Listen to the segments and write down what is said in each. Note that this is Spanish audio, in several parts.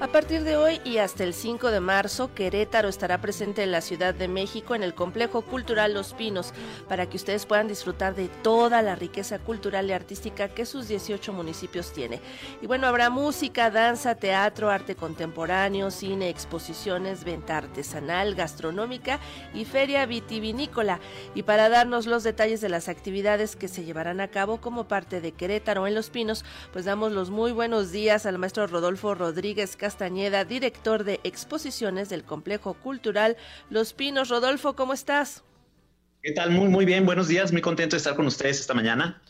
A partir de hoy y hasta el 5 de marzo, Querétaro estará presente en la Ciudad de México en el Complejo Cultural Los Pinos, para que ustedes puedan disfrutar de toda la riqueza cultural y artística que sus 18 municipios tiene. Y bueno, habrá música, danza, teatro, arte contemporáneo, cine, exposiciones, venta artesanal, gastronómica y feria vitivinícola. Y para darnos los detalles de las actividades que se llevarán a cabo como parte de Querétaro en Los Pinos, pues damos los muy buenos días al maestro Rodolfo Rodríguez Castañeda, director de exposiciones del Complejo Cultural Los Pinos. Rodolfo, ¿cómo estás? ¿Qué tal? Muy, muy bien. Buenos días. Muy contento de estar con ustedes esta mañana.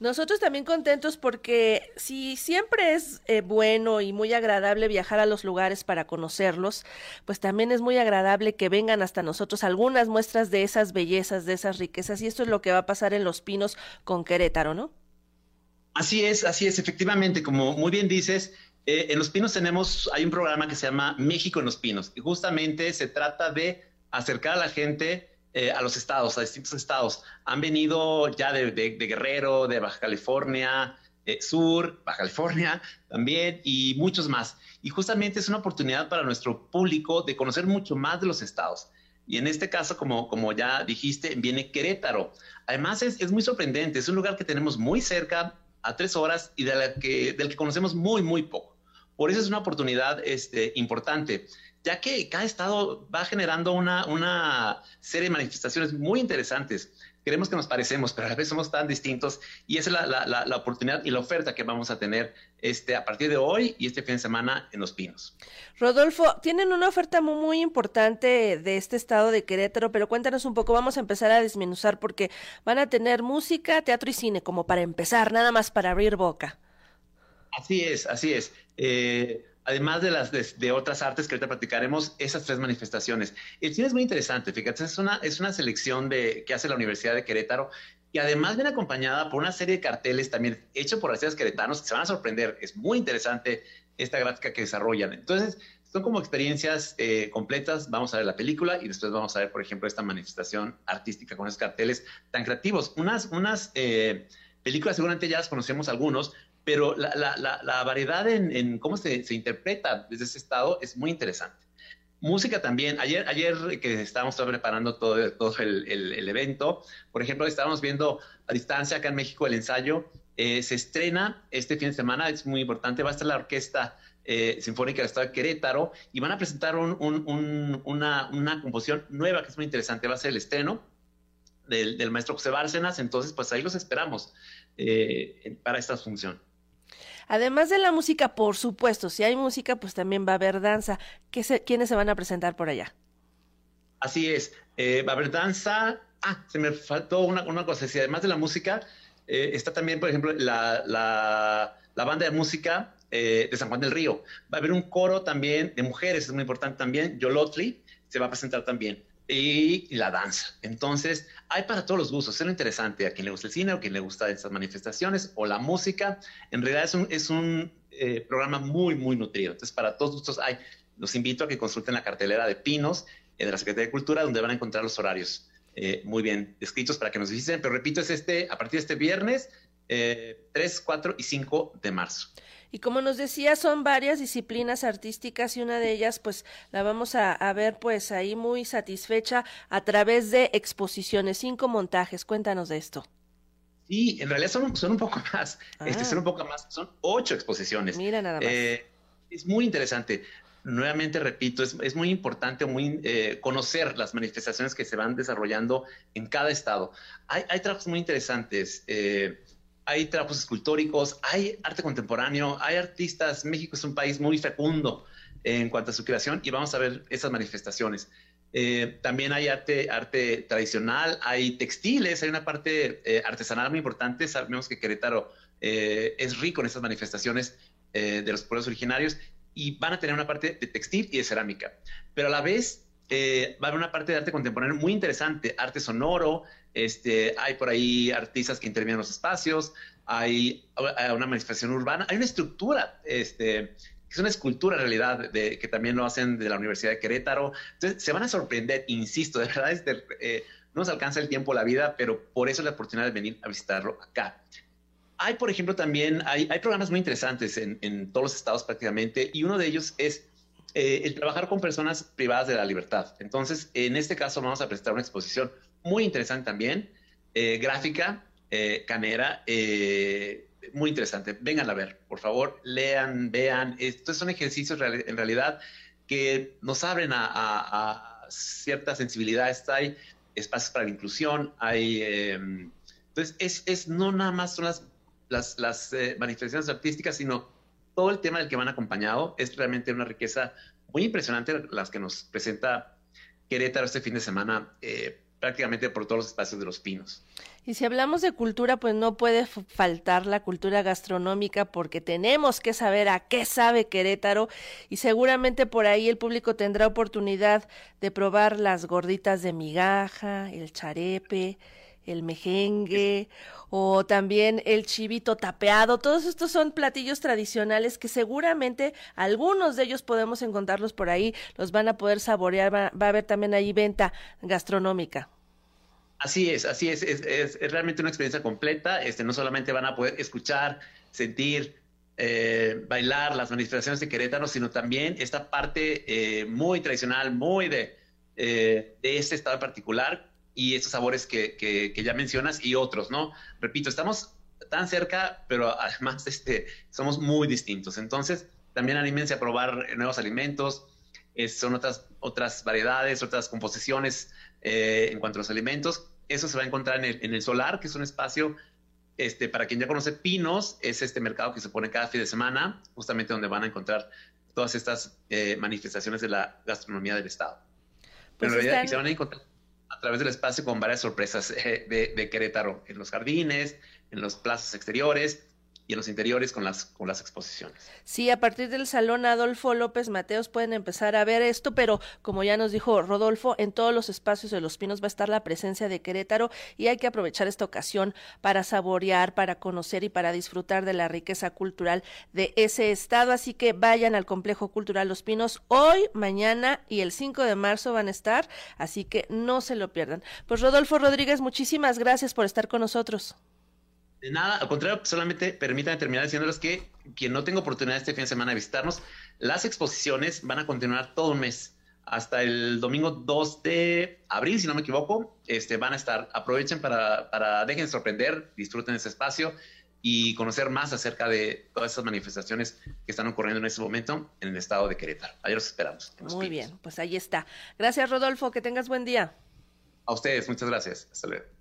Nosotros también contentos porque si siempre es eh, bueno y muy agradable viajar a los lugares para conocerlos, pues también es muy agradable que vengan hasta nosotros algunas muestras de esas bellezas, de esas riquezas. Y esto es lo que va a pasar en Los Pinos con Querétaro, ¿no? Así es, así es. Efectivamente, como muy bien dices, eh, en Los Pinos tenemos, hay un programa que se llama México en Los Pinos y justamente se trata de acercar a la gente eh, a los estados, a distintos estados. Han venido ya de, Guerrero, de Baja California, eh, Sur, Baja California también y muchos más. Y justamente es una oportunidad para nuestro público de conocer mucho más de los estados. Y en este caso, como, como ya dijiste, viene Querétaro. Además, es, es muy sorprendente. Es un lugar que tenemos muy cerca, a tres horas, y de la que, del que conocemos muy, muy poco. Por eso es una oportunidad este, importante, ya que cada estado va generando una, serie de manifestaciones muy interesantes. Queremos que nos parecemos, pero a la vez somos tan distintos y esa es la, oportunidad y la oferta que vamos a tener este, a partir de hoy y este fin de semana en Los Pinos. Rodolfo, tienen una oferta muy, muy importante de este estado de Querétaro, pero cuéntanos un poco, vamos a empezar a desmenuzar porque van a tener música, teatro y cine como para empezar, nada más para abrir boca. Así es, así es. Eh, además de las de, otras artes que ahorita practicaremos, esas tres manifestaciones. El cine es muy interesante, fíjate, es una, es una selección de, que hace la Universidad de Querétaro y además viene acompañada por una serie de carteles también hechos por artistas queretanos que se van a sorprender. Es muy interesante esta gráfica que desarrollan. Entonces, son como experiencias eh, completas. Vamos a ver la película y después vamos a ver, por ejemplo, esta manifestación artística con esos carteles tan creativos. Unas, unas eh, películas seguramente ya las conocemos algunos, pero la, variedad en, cómo se, interpreta desde ese estado es muy interesante. Música también. Ayer, ayer que estábamos preparando todo, el, evento, por ejemplo, estábamos viendo a distancia acá en México el ensayo. Eh, se estrena este fin de semana, es muy importante. Va a estar la Orquesta eh, Sinfónica del Estado de Querétaro y van a presentar una, composición nueva que es muy interesante. Va a ser el estreno del, del maestro José Bárcenas. Entonces, pues ahí los esperamos eh, para esta función. Además de la música, por supuesto, si hay música, pues también va a haber danza. ¿Qué ¿Quiénes se van a presentar por allá? Así es, eh, va a haber danza. Ah, se me faltó una, una cosa. Si además de la música, eh, está también, por ejemplo, la, la, la banda de música eh, de San Juan del Río. Va a haber un coro también de mujeres, es muy importante también. Yolotli se va a presentar también y la danza. Entonces, hay para todos los gustos. Es lo interesante a quien le gusta el cine o a quien le gusta estas manifestaciones o la música. En realidad es un, es un eh, programa muy, muy nutrido. Entonces, para todos gustos hay. Los invito a que consulten la cartelera de Pinos eh, de la Secretaría de Cultura, donde van a encontrar los horarios eh, muy bien descritos para que nos visiten. Pero repito, es este, a partir de este viernes, 3, 4 y 5 de marzo. Y como nos decía, son varias disciplinas artísticas y una de ellas, pues, la vamos a, ver, pues, ahí muy satisfecha a través de exposiciones, cinco montajes. Cuéntanos de esto. Sí, en realidad son, son un poco más, este, son un poco más, son ocho exposiciones. Mira nada más. Eh, es muy interesante. Nuevamente repito, es, es muy importante muy, eh, conocer las manifestaciones que se van desarrollando en cada estado. Hay, hay trabajos muy interesantes. Eh, hay trapos escultóricos, hay arte contemporáneo, hay artistas. México es un país muy fecundo en cuanto a su creación y vamos a ver esas manifestaciones. Eh, también hay arte, tradicional, hay textiles, hay una parte eh, artesanal muy importante. Sabemos que Querétaro eh, es rico en esas manifestaciones de los pueblos originarios y van a tener una parte de textil y de cerámica. Pero a la vez va a haber una parte de arte contemporáneo muy interesante, arte sonoro, este, hay por ahí artistas que intervienen en los espacios, hay una manifestación urbana, hay una estructura, este, que es una escultura en realidad, de, que también lo hacen de la Universidad de Querétaro. Entonces, se van a sorprender, insisto, de verdad, eh, no nos alcanza el tiempo, la vida, pero por eso la oportunidad de venir a visitarlo acá. hay, por ejemplo, también, hay, hay programas muy interesantes en, en, todos los estados prácticamente, y uno de ellos es eh, el trabajar con personas privadas de la libertad. Entonces, en este caso vamos a presentar una exposición muy interesante también, eh, gráfica, eh, canera, muy interesante. Vengan a ver, por favor, lean, vean. Estos son ejercicios en realidad que nos abren a, a, a ciertas sensibilidades. Hay espacios para la inclusión, hay... entonces, es, es, no nada más son las las, las eh, manifestaciones artísticas, sino todo el tema del que van acompañado. Es realmente una riqueza muy impresionante las que nos presenta Querétaro este fin de semana, eh, prácticamente por todos los espacios de los pinos. Y si hablamos de cultura, pues no puede faltar la cultura gastronómica porque tenemos que saber a qué sabe Querétaro y seguramente por ahí el público tendrá oportunidad de probar las gorditas de migaja, el charepe, el mejengue o también el chivito tapeado. Todos estos son platillos tradicionales que seguramente algunos de ellos podemos encontrarlos por ahí, los van a poder saborear, va, a haber también ahí venta gastronómica. Así es, así es, es, realmente una experiencia completa. Este, no solamente van a poder escuchar, sentir, eh, bailar las manifestaciones de Querétaro, sino también esta parte eh, muy tradicional, muy de, eh, de este estado particular, y esos sabores que, que, ya mencionas y otros, ¿no? Repito, estamos tan cerca, pero además este, somos muy distintos. Entonces, también anímense a probar nuevos alimentos. son otras, otras variedades, otras composiciones eh, en cuanto a los alimentos. Eso se va a encontrar en el, en el, Solar, que es un espacio, este, para quien ya conoce Pinos, es este mercado que se pone cada fin de semana, justamente donde van a encontrar todas estas eh, manifestaciones de la gastronomía del Estado. Pero pues en realidad se van a encontrar a través del espacio con varias sorpresas eh, de, de, Querétaro, en los jardines, en los plazas exteriores, y en los interiores con las, con las exposiciones. Sí, a partir del Salón Adolfo López Mateos pueden empezar a ver esto, pero como ya nos dijo Rodolfo, en todos los espacios de Los Pinos va a estar la presencia de Querétaro y hay que aprovechar esta ocasión para saborear, para conocer y para disfrutar de la riqueza cultural de ese estado. Así que vayan al Complejo Cultural Los Pinos hoy, mañana y el 5 de marzo van a estar, así que no se lo pierdan. Pues Rodolfo Rodríguez, muchísimas gracias por estar con nosotros. De nada, al contrario, solamente permítanme terminar diciéndoles que quien no tenga oportunidad este fin de semana de visitarnos, las exposiciones van a continuar todo un mes. Hasta el domingo 2 de abril, si no me equivoco, este, van a estar. Aprovechen para, para dejen sorprender, disfruten ese espacio y conocer más acerca de todas esas manifestaciones que están ocurriendo en este momento en el estado de Querétaro. Ahí los esperamos. Muy bien, pues ahí está. Gracias, Rodolfo. Que tengas buen día. A ustedes, muchas gracias. Hasta luego.